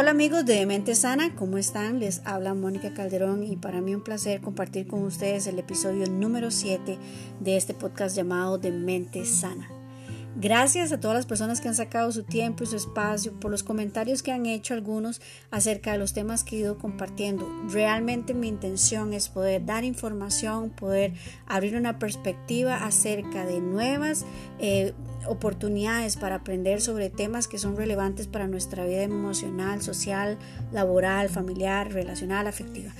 Hola amigos de Mente Sana, ¿cómo están? Les habla Mónica Calderón y para mí un placer compartir con ustedes el episodio número 7 de este podcast llamado De Mente Sana. Gracias a todas las personas que han sacado su tiempo y su espacio por los comentarios que han hecho algunos acerca de los temas que he ido compartiendo. Realmente mi intención es poder dar información, poder abrir una perspectiva acerca de nuevas eh, oportunidades para aprender sobre temas que son relevantes para nuestra vida emocional, social, laboral, familiar, relacional, afectiva.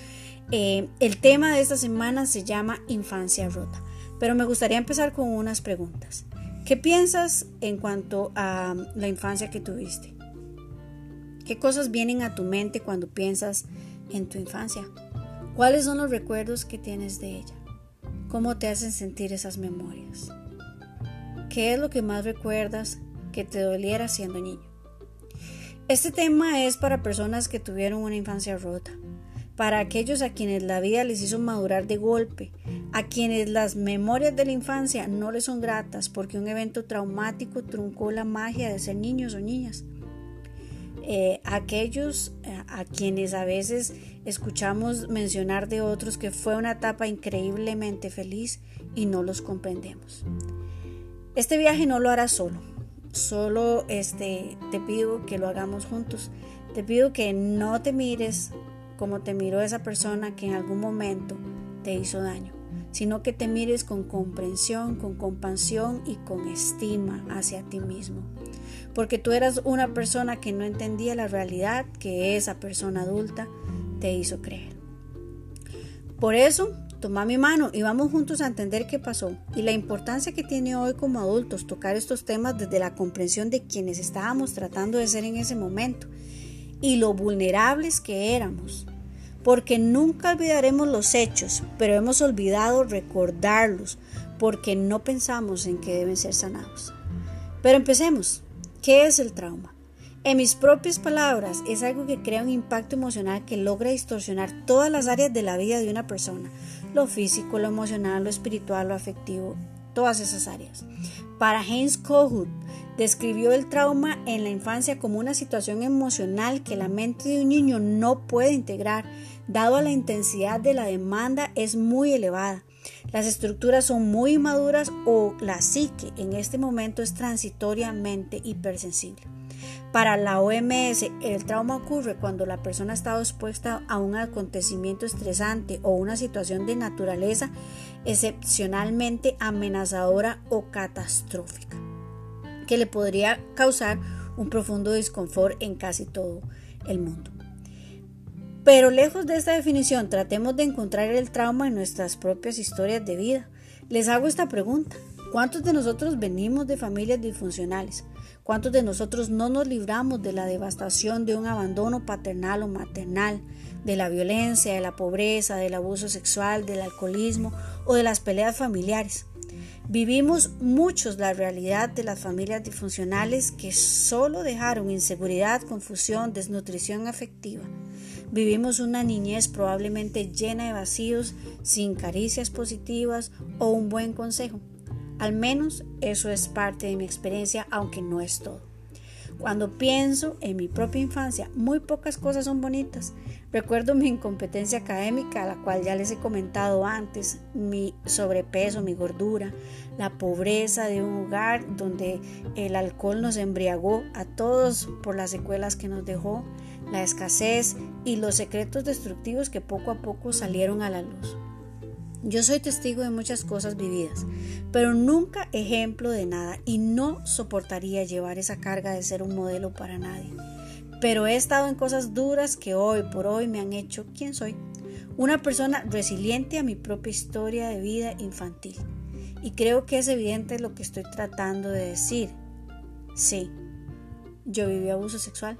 Eh, el tema de esta semana se llama infancia rota, pero me gustaría empezar con unas preguntas. ¿Qué piensas en cuanto a la infancia que tuviste? ¿Qué cosas vienen a tu mente cuando piensas en tu infancia? ¿Cuáles son los recuerdos que tienes de ella? ¿Cómo te hacen sentir esas memorias? ¿Qué es lo que más recuerdas que te doliera siendo niño? Este tema es para personas que tuvieron una infancia rota, para aquellos a quienes la vida les hizo madurar de golpe, a quienes las memorias de la infancia no les son gratas porque un evento traumático truncó la magia de ser niños o niñas. Eh, aquellos eh, a quienes a veces escuchamos mencionar de otros que fue una etapa increíblemente feliz y no los comprendemos. Este viaje no lo harás solo. Solo este, te pido que lo hagamos juntos. Te pido que no te mires como te miró esa persona que en algún momento te hizo daño, sino que te mires con comprensión, con compasión y con estima hacia ti mismo. Porque tú eras una persona que no entendía la realidad que esa persona adulta te hizo creer. Por eso Toma mi mano y vamos juntos a entender qué pasó y la importancia que tiene hoy como adultos tocar estos temas desde la comprensión de quienes estábamos tratando de ser en ese momento y lo vulnerables que éramos. Porque nunca olvidaremos los hechos, pero hemos olvidado recordarlos porque no pensamos en que deben ser sanados. Pero empecemos. ¿Qué es el trauma? En mis propias palabras, es algo que crea un impacto emocional que logra distorsionar todas las áreas de la vida de una persona, lo físico, lo emocional, lo espiritual, lo afectivo, todas esas áreas. Para Heinz Kohut, describió el trauma en la infancia como una situación emocional que la mente de un niño no puede integrar, dado la intensidad de la demanda es muy elevada. Las estructuras son muy maduras o la psique en este momento es transitoriamente hipersensible. Para la OMS, el trauma ocurre cuando la persona está expuesta a un acontecimiento estresante o una situación de naturaleza excepcionalmente amenazadora o catastrófica, que le podría causar un profundo disconfort en casi todo el mundo. Pero lejos de esta definición, tratemos de encontrar el trauma en nuestras propias historias de vida. Les hago esta pregunta. ¿Cuántos de nosotros venimos de familias disfuncionales? ¿Cuántos de nosotros no nos libramos de la devastación de un abandono paternal o maternal, de la violencia, de la pobreza, del abuso sexual, del alcoholismo o de las peleas familiares? Vivimos muchos la realidad de las familias disfuncionales que solo dejaron inseguridad, confusión, desnutrición afectiva. Vivimos una niñez probablemente llena de vacíos, sin caricias positivas o un buen consejo. Al menos eso es parte de mi experiencia, aunque no es todo. Cuando pienso en mi propia infancia, muy pocas cosas son bonitas. Recuerdo mi incompetencia académica, la cual ya les he comentado antes, mi sobrepeso, mi gordura, la pobreza de un hogar donde el alcohol nos embriagó a todos por las secuelas que nos dejó, la escasez y los secretos destructivos que poco a poco salieron a la luz. Yo soy testigo de muchas cosas vividas, pero nunca ejemplo de nada y no soportaría llevar esa carga de ser un modelo para nadie. Pero he estado en cosas duras que hoy por hoy me han hecho quien soy, una persona resiliente a mi propia historia de vida infantil. Y creo que es evidente lo que estoy tratando de decir. Sí, yo viví abuso sexual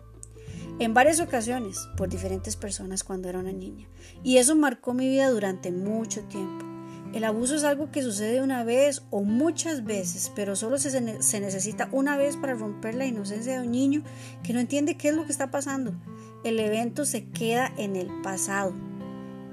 en varias ocasiones por diferentes personas cuando era una niña. Y eso marcó mi vida durante mucho tiempo. El abuso es algo que sucede una vez o muchas veces, pero solo se, se, necesita una vez para romper la inocencia de un niño que no entiende qué es lo que está pasando. El evento se queda en el pasado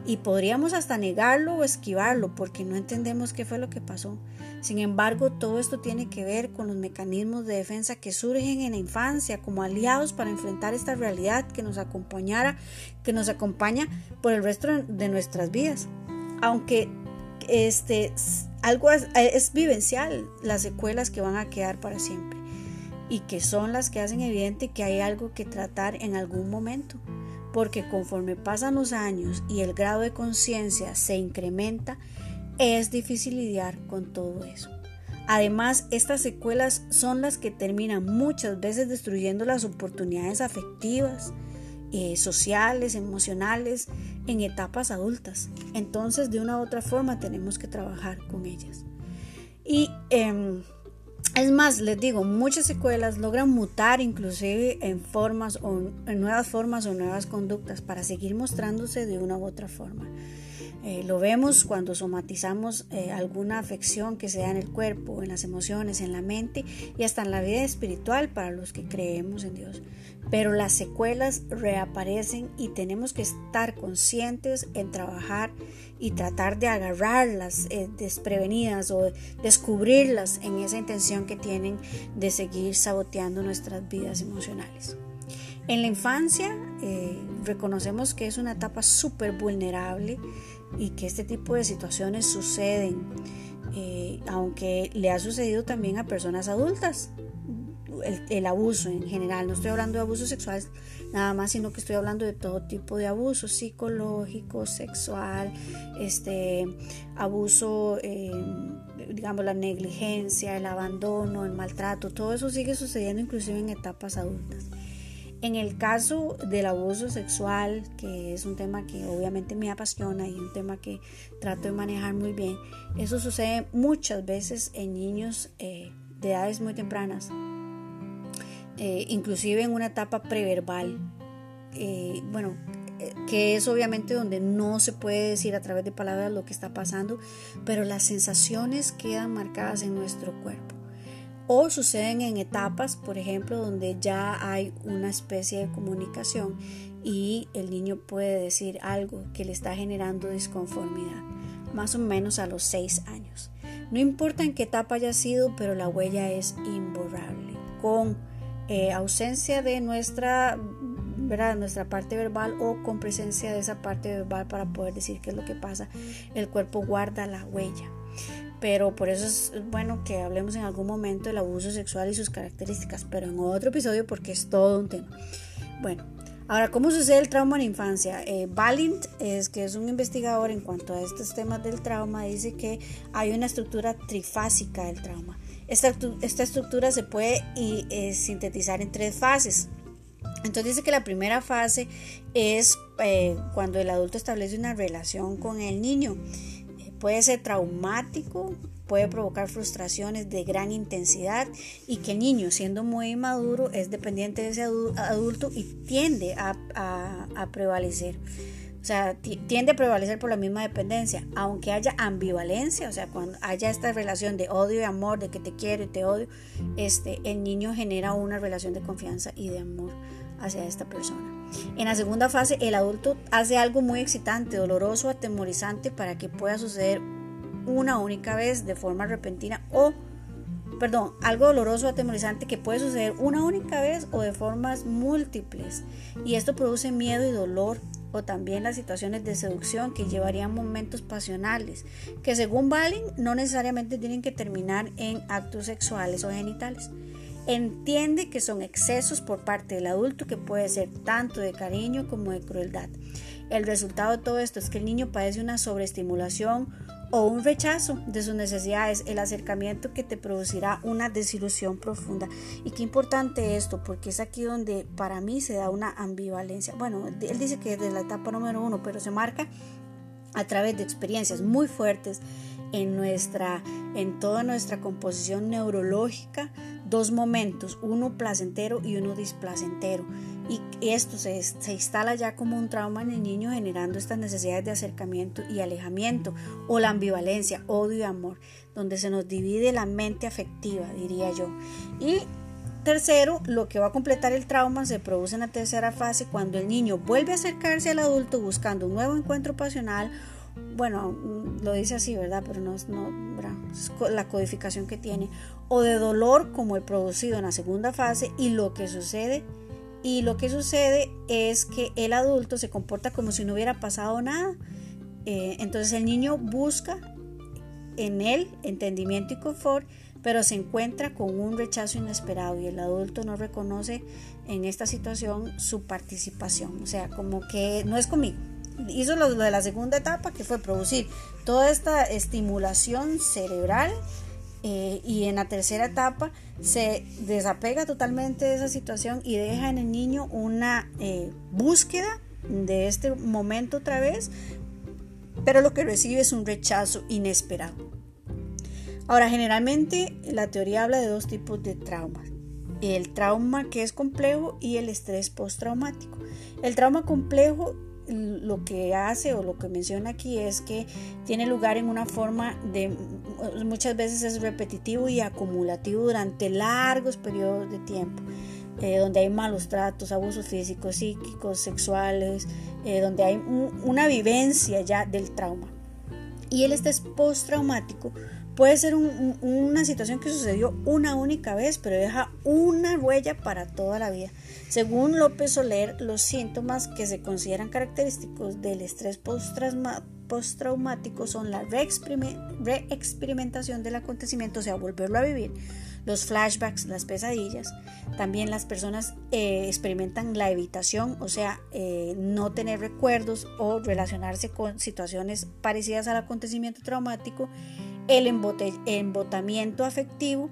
y podríamos hasta negarlo o esquivarlo porque no entendemos qué fue lo que pasó. Sin embargo, todo esto tiene que ver con los mecanismos de defensa que surgen en la infancia como aliados para enfrentar esta realidad que nos acompañara, que nos acompaña por el resto de nuestras vidas. Aunque este algo es, es vivencial, las secuelas que van a quedar para siempre y que son las que hacen evidente que hay algo que tratar en algún momento porque conforme pasan los años y el grado de conciencia se incrementa, es difícil lidiar con todo eso. Además, estas secuelas son las que terminan muchas veces destruyendo las oportunidades afectivas, eh, sociales, emocionales en etapas adultas. Entonces, de una u otra forma, tenemos que trabajar con ellas. Y em, es más, les digo, muchas secuelas logran mutar inclusive en formas o en nuevas formas o nuevas conductas para seguir mostrándose de una u otra forma. Eh, lo vemos cuando somatizamos eh, alguna afección que sea en el cuerpo, en las emociones, en la mente y hasta en la vida espiritual para los que creemos en Dios. Pero las secuelas reaparecen y tenemos que estar conscientes en trabajar y tratar de agarrarlas eh, desprevenidas o descubrirlas en esa intención que tienen de seguir saboteando nuestras vidas emocionales. En la infancia reconocemos que es una etapa súper vulnerable y que este tipo de situaciones suceden, eh, aunque le ha sucedido también a personas adultas. El, abuso en general, no estoy hablando de abusos sexuales nada más, sino que estoy hablando de todo tipo de abuso psicológico, sexual, este abuso, eh, digamos la negligencia, el abandono, el maltrato, todo eso sigue sucediendo inclusive en etapas adultas. En el caso del abuso sexual, que es un tema que obviamente me apasiona y un tema que trato de manejar muy bien, eso sucede muchas veces en niños eh, de edades muy tempranas, eh, inclusive en una etapa preverbal. Eh, bueno, que es obviamente donde no se puede decir a través de palabras lo que está pasando, pero las sensaciones quedan marcadas en nuestro cuerpo o suceden en etapas, por ejemplo, donde ya hay una especie de comunicación y el niño puede decir algo que le está generando disconformidad, más o menos a los 6 años. No importa en qué etapa haya sido, pero la huella es imborrable, con eh, ausencia de nuestra, ¿verdad? nuestra parte verbal o con presencia de esa parte verbal para poder decir qué es lo que pasa, el cuerpo guarda la huella pero por eso es bueno que hablemos en algún momento del abuso sexual y sus características, pero en otro episodio porque es todo un tema. Bueno, ahora, ¿cómo sucede el trauma en la infancia? Eh, Balint, es, que es un investigador en cuanto a estos temas del trauma, dice que hay una estructura trifásica del trauma. Esta, esta estructura se puede eh, sintetizar en tres fases. Entonces dice que la primera fase es eh, cuando el adulto establece una relación con el niño. Puede ser traumático, puede provocar frustraciones de gran intensidad y que el niño, siendo muy maduro, es dependiente de ese adulto y tiende a, prevalecer. O sea, tiende a prevalecer por la misma dependencia, aunque haya ambivalencia, o sea, cuando haya esta relación de odio y amor, de que te quiero y te odio, este, el niño genera una relación de confianza y de amor hacia esta persona. En la segunda fase, el adulto hace algo muy excitante, doloroso, atemorizante para que pueda suceder una única vez de forma repentina o, perdón, algo doloroso, atemorizante que puede suceder una única vez o de formas múltiples. Y esto produce miedo y dolor o también las situaciones de seducción que llevarían momentos pasionales, que según Balin no necesariamente tienen que terminar en actos sexuales o genitales. Entiende que son excesos por parte del adulto que puede ser tanto de cariño como de crueldad. El resultado de todo esto es que el niño padece una sobreestimulación o un rechazo de sus necesidades, el acercamiento que te producirá una desilusión profunda. Y qué importante esto, porque es aquí donde para mí se da una ambivalencia. Bueno, él dice que es de la etapa número uno, pero se marca a través de experiencias muy fuertes en nuestra en toda nuestra composición neurológica dos momentos, uno placentero y uno displacentero. Y esto se, se, instala ya como un trauma en el niño generando estas necesidades de acercamiento y alejamiento o la ambivalencia, odio y amor, donde se nos divide la mente afectiva, diría yo. Y tercero, lo que va a completar el trauma se produce en la tercera fase cuando el niño vuelve a acercarse al adulto buscando un nuevo encuentro pasional. Bueno, lo dice así, ¿verdad? Pero no, no es la codificación que tiene. O de dolor como el producido en la segunda fase y lo que sucede. Y lo que sucede es que el adulto se comporta como si no hubiera pasado nada. Eh, entonces el niño busca en él entendimiento y confort pero se encuentra con un rechazo inesperado y el adulto no reconoce en esta situación su participación. O sea, como que no es conmigo. Hizo lo de la segunda etapa, que fue producir toda esta estimulación cerebral. Eh, y en la tercera etapa se desapega totalmente de esa situación y deja en el niño una eh, búsqueda de este momento otra vez, pero lo que recibe es un rechazo inesperado. Ahora, generalmente la teoría habla de dos tipos de traumas. El trauma que es complejo y el estrés postraumático. El trauma complejo lo que hace o lo que menciona aquí es que tiene lugar en una forma de muchas veces es repetitivo y acumulativo durante largos periodos de tiempo. Eh, donde hay malos tratos, abusos físicos, psíquicos, sexuales, eh, donde hay una vivencia ya del trauma. Y el estrés postraumático Puede ser una situación que sucedió una única vez, pero deja una huella para toda la vida. Según López Soler, los síntomas que se consideran característicos del estrés postraumático son la reexperimentación del acontecimiento, o sea, volverlo a vivir, los flashbacks, las pesadillas. También las personas eh, experimentan la evitación, o sea, eh, no tener recuerdos o relacionarse con situaciones parecidas al acontecimiento traumático el embotamiento afectivo,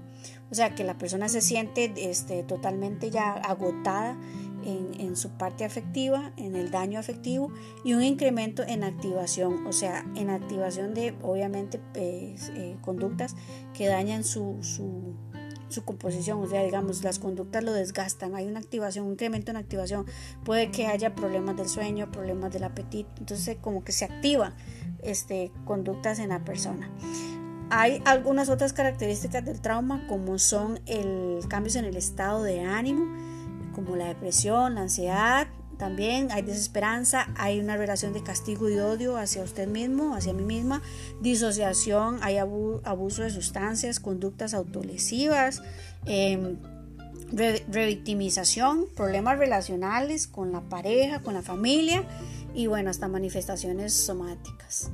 o sea que la persona se siente este, totalmente ya agotada en, su parte afectiva, en el daño afectivo y un incremento en activación, o sea, en activación de obviamente pues, eh, conductas que dañan su, su, su, composición, o sea, digamos, las conductas lo desgastan, hay una activación, un incremento en activación, puede que haya problemas del sueño, problemas del apetito, entonces como que se activa este, conductas en la persona. Hay algunas otras características del trauma como son el cambios en el estado de ánimo, como la depresión, la ansiedad, también hay desesperanza, hay una relación de castigo y odio hacia usted mismo, hacia mí misma, disociación, hay abuso de sustancias, conductas autolesivas, eh, revictimización, problemas relacionales con la pareja, con la familia y bueno, hasta manifestaciones somáticas.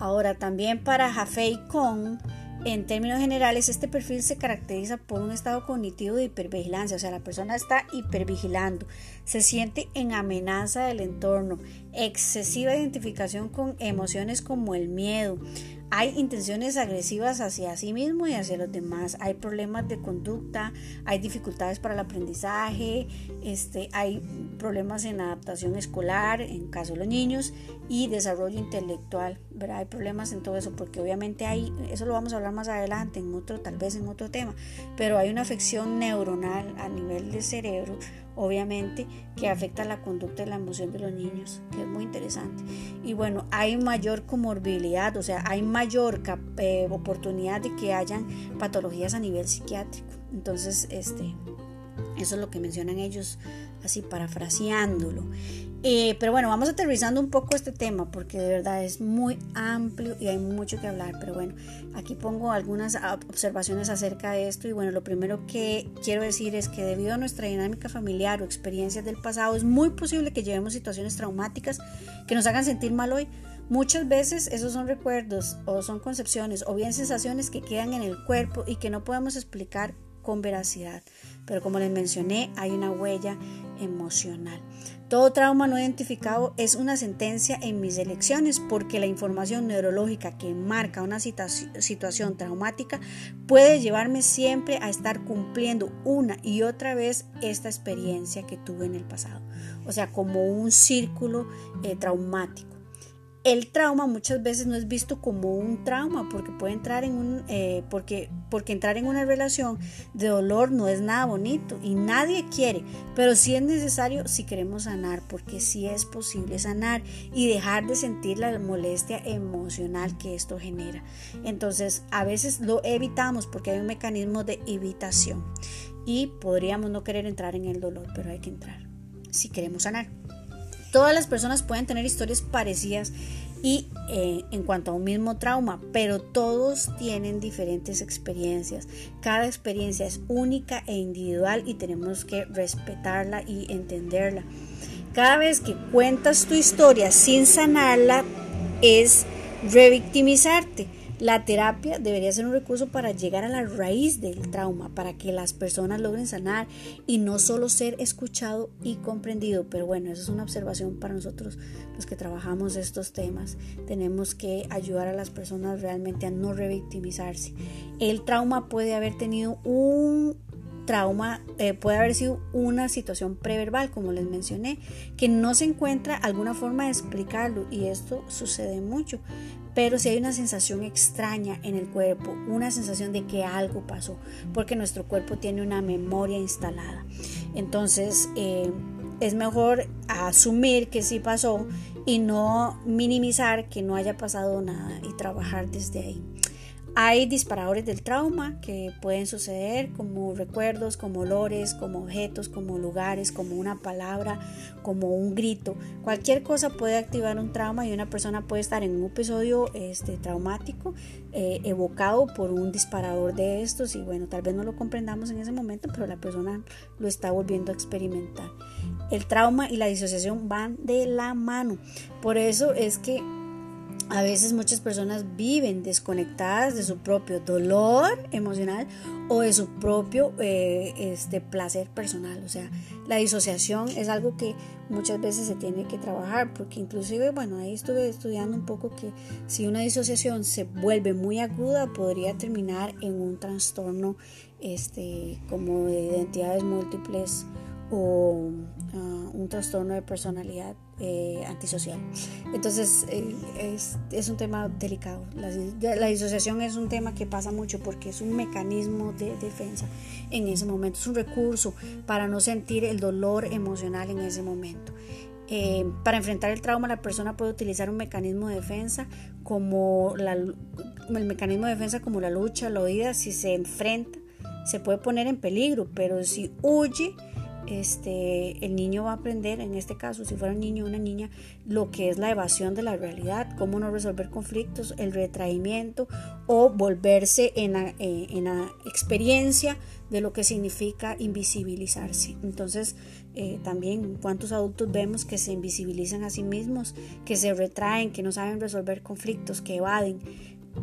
Ahora también para Jaffe y Kong, en términos generales, este perfil se caracteriza por un estado cognitivo de hipervigilancia, o sea, la persona está hipervigilando, se siente en amenaza del entorno, excesiva identificación con emociones como el miedo, hay intenciones agresivas hacia sí mismo y hacia los demás, hay problemas de conducta, hay dificultades para el aprendizaje, este, hay problemas en adaptación escolar, en caso de los niños, y desarrollo intelectual, ¿verdad? Hay problemas en todo eso, porque obviamente hay, eso lo vamos a hablar más adelante, en otro, tal vez en otro tema, pero hay una afección neuronal a nivel de cerebro obviamente, que afecta la conducta y la emoción de los niños, que es muy interesante. Y bueno, hay mayor comorbilidad, o sea, hay mayor eh, oportunidad de que hayan patologías a nivel psiquiátrico. Entonces, este, eso es lo que mencionan ellos, así parafraseándolo. Eh, pero bueno, vamos aterrizando un poco este tema porque de verdad es muy amplio y hay mucho que hablar. Pero bueno, aquí pongo algunas observaciones acerca de esto. Y bueno, lo primero que quiero decir es que debido a nuestra dinámica familiar o experiencias del pasado, es muy posible que llevemos situaciones traumáticas que nos hagan sentir mal hoy. Muchas veces esos son recuerdos o son concepciones o bien sensaciones que quedan en el cuerpo y que no podemos explicar con veracidad. Pero como les mencioné, hay una huella emocional. Todo trauma no identificado es una sentencia en mis elecciones porque la información neurológica que marca una situación traumática puede llevarme siempre a estar cumpliendo una y otra vez esta experiencia que tuve en el pasado. O sea, como un círculo eh, traumático el trauma muchas veces no es visto como un trauma porque puede entrar en un eh, porque porque entrar en una relación de dolor no es nada bonito y nadie quiere pero sí es necesario si queremos sanar porque sí es posible sanar y dejar de sentir la molestia emocional que esto genera entonces a veces lo evitamos porque hay un mecanismo de evitación y podríamos no querer entrar en el dolor, pero hay que entrar si queremos sanar. Todas las personas pueden tener historias parecidas y eh, en cuanto a un mismo trauma, pero todos tienen diferentes experiencias. Cada experiencia es única e individual y tenemos que respetarla y entenderla. Cada vez que cuentas tu historia sin sanarla es revictimizarte la terapia debería ser un recurso para llegar a la raíz del trauma, para que las personas logren sanar y no solo ser escuchado y comprendido. Pero bueno, eso es una observación para nosotros los que trabajamos estos temas. Tenemos que ayudar a las personas realmente a no revictimizarse. El trauma puede haber tenido un trauma eh, puede haber sido una situación preverbal, como les mencioné, que no se encuentra alguna forma de explicarlo y esto sucede mucho. Pero si hay una sensación extraña en el cuerpo, una sensación de que algo pasó, porque nuestro cuerpo tiene una memoria instalada. Entonces eh, es mejor asumir que sí pasó y no minimizar que no haya pasado nada y trabajar desde ahí. Hay disparadores del trauma que pueden suceder como recuerdos, como olores, como objetos, como lugares, como una palabra, como un grito. Cualquier cosa puede activar un trauma y una persona puede estar en un episodio este, traumático eh, evocado por un disparador de estos y bueno, tal vez no lo comprendamos en ese momento, pero la persona lo está volviendo a experimentar. El trauma y la disociación van de la mano. Por eso es que a veces muchas personas viven desconectadas de su propio dolor emocional o de su propio eh, este, placer personal. O sea, la disociación es algo que muchas veces se tiene que trabajar porque inclusive, bueno, ahí estuve estudiando un poco que si una disociación se vuelve muy aguda podría terminar en un trastorno este, como de identidades múltiples o ah, un trastorno de personalidad eh, antisocial. Entonces eh, es, un tema delicado. La, disociación es un tema que pasa mucho porque es un mecanismo de defensa en ese momento, es un recurso para no sentir el dolor emocional en ese momento. Eh, para enfrentar el trauma la persona puede utilizar un mecanismo de defensa como el mecanismo de defensa como la lucha, la huida, si se enfrenta se puede poner en peligro, pero si huye este, el niño va a aprender, en este caso, si fuera un niño o una niña, lo que es la evasión de la realidad, cómo no resolver conflictos, el retraimiento o volverse en la, eh, en experiencia de lo que significa invisibilizarse. Entonces, eh, también cuántos adultos vemos que se invisibilizan a sí mismos, que se retraen, que no saben resolver conflictos, que evaden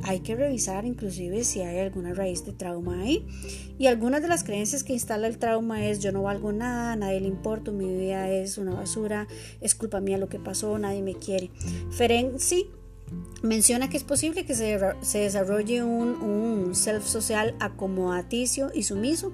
hay que revisar inclusive si hay alguna raíz de trauma ahí. Y algunas de las creencias que instala el trauma es yo no valgo nada, nadie le importa, mi vida es una basura, es culpa mía lo que pasó, nadie me quiere. sí menciona que es posible que se, desarrolle un self social acomodaticio y sumiso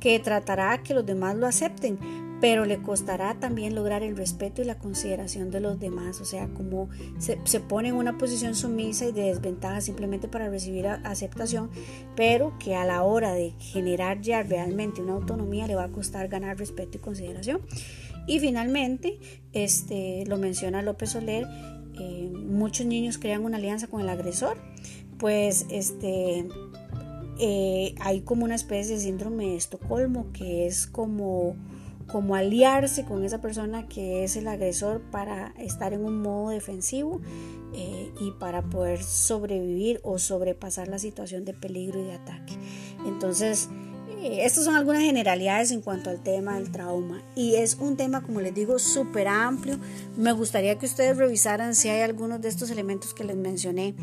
que tratará que los demás lo acepten, pero le costará también lograr el respeto y la consideración de los demás, o sea, como se, pone en una posición sumisa y de desventaja simplemente para recibir aceptación, pero que a la hora de generar ya realmente una autonomía le va a costar ganar respeto y consideración. Y finalmente, este, lo menciona López Soler, eh, muchos niños crean una alianza con el agresor, pues este, eh, hay como una especie de síndrome de Estocolmo que es como como aliarse con esa persona que es el agresor para estar en un modo defensivo eh, y para poder sobrevivir o sobrepasar la situación de peligro y de ataque. Entonces, eh, estas son algunas generalidades en cuanto al tema del trauma y es un tema, como les digo, súper amplio. Me gustaría que ustedes revisaran si hay algunos de estos elementos que les mencioné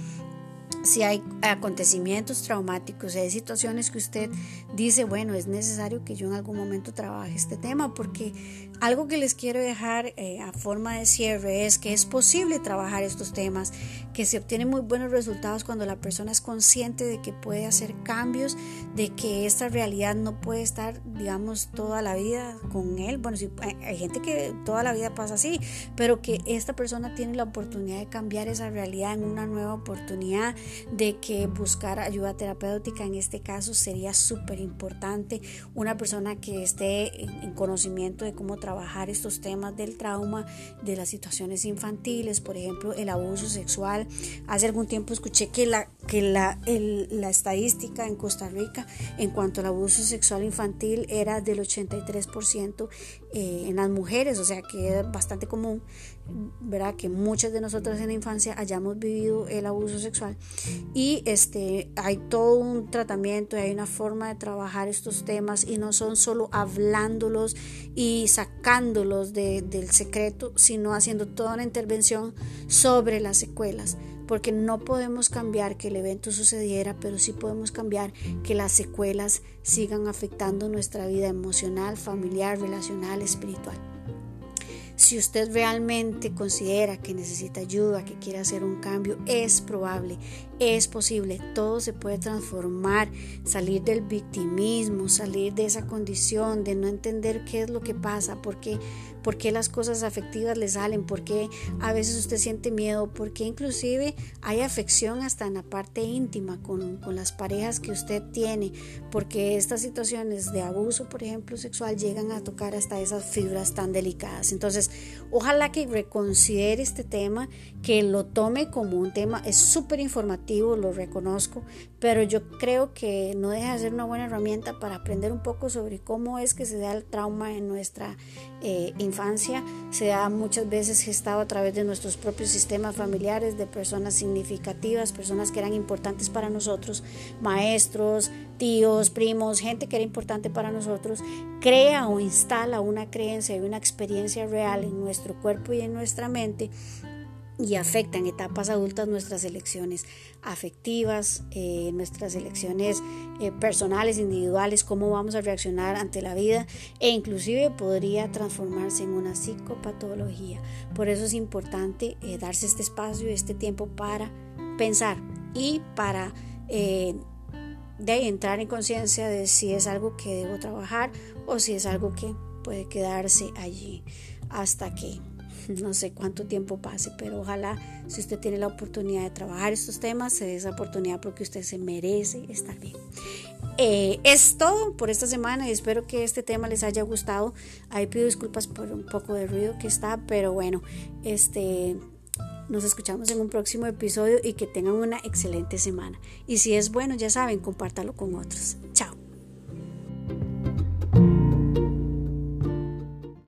si hay acontecimientos traumáticos, si hay situaciones que usted dice, bueno, es necesario que yo en algún momento trabaje este tema, porque algo que les quiero dejar eh, a forma de cierre es que es posible trabajar estos temas, que se obtienen muy buenos resultados cuando la persona es consciente de que puede hacer cambios, de que esta realidad no puede estar, digamos, toda la vida con él. Bueno, sí, hay gente que toda la vida pasa así, pero que esta persona tiene la oportunidad de cambiar esa realidad en una nueva oportunidad de que buscar ayuda terapéutica en este caso sería súper importante. Una persona que esté en conocimiento de cómo trabajar estos temas del trauma, de las situaciones infantiles, por ejemplo, el abuso sexual. Hace algún tiempo escuché que la, que la, la estadística en Costa Rica en cuanto al abuso sexual infantil era del 83% eh, en las mujeres, o sea que es bastante común, ¿verdad? Que muchas de nosotros en la infancia hayamos vivido el abuso sexual y este, hay todo un tratamiento, hay una forma de trabajar estos temas y no son solo hablándolos y sacándolos del secreto, sino haciendo toda una intervención sobre las secuelas porque no podemos cambiar que el evento sucediera, pero sí podemos cambiar que las secuelas sigan afectando nuestra vida emocional, familiar, relacional, espiritual. Si usted realmente considera que necesita ayuda, que quiere hacer un cambio, es probable, es posible, todo se puede transformar, salir del victimismo, salir de esa condición de no entender qué es lo que pasa, por qué, por qué las cosas afectivas le salen, por qué a veces usted siente miedo, por qué inclusive hay afección hasta en la parte íntima con, con las parejas que usted tiene, porque estas situaciones de abuso, por ejemplo, sexual, llegan a tocar hasta esas fibras tan delicadas. Entonces, ojalá que reconsidere este tema, que lo tome como un tema, es súper informativo, lo reconozco, pero yo creo que no deja de ser una buena herramienta para aprender un poco sobre cómo es que se da el trauma en nuestra eh, infancia, se da muchas veces gestado a través de nuestros propios sistemas familiares, de personas significativas, personas que eran importantes para nosotros, maestros, tíos, primos, gente que era importante para nosotros, crea o instala una creencia y una experiencia real en nuestro cuerpo y en nuestra mente y afecta en etapas adultas nuestras elecciones afectivas, eh, nuestras elecciones eh, personales, individuales, cómo vamos a reaccionar ante la vida e inclusive podría transformarse en una psicopatología. Por eso es importante eh, darse este espacio, este tiempo para pensar y para de entrar en conciencia de si es algo que debo trabajar o si es algo que puede quedarse allí hasta que no sé cuánto tiempo pase, pero ojalá si usted tiene la oportunidad de trabajar estos temas, se dé esa oportunidad porque usted se merece estar bien. Eh, es todo por esta semana y espero que este tema les haya gustado. Ahí pido disculpas por un poco de ruido que está, pero bueno, este nos escuchamos en un próximo episodio y que tengan una excelente semana. Y si es bueno, ya saben, compártalo con otros. Chao.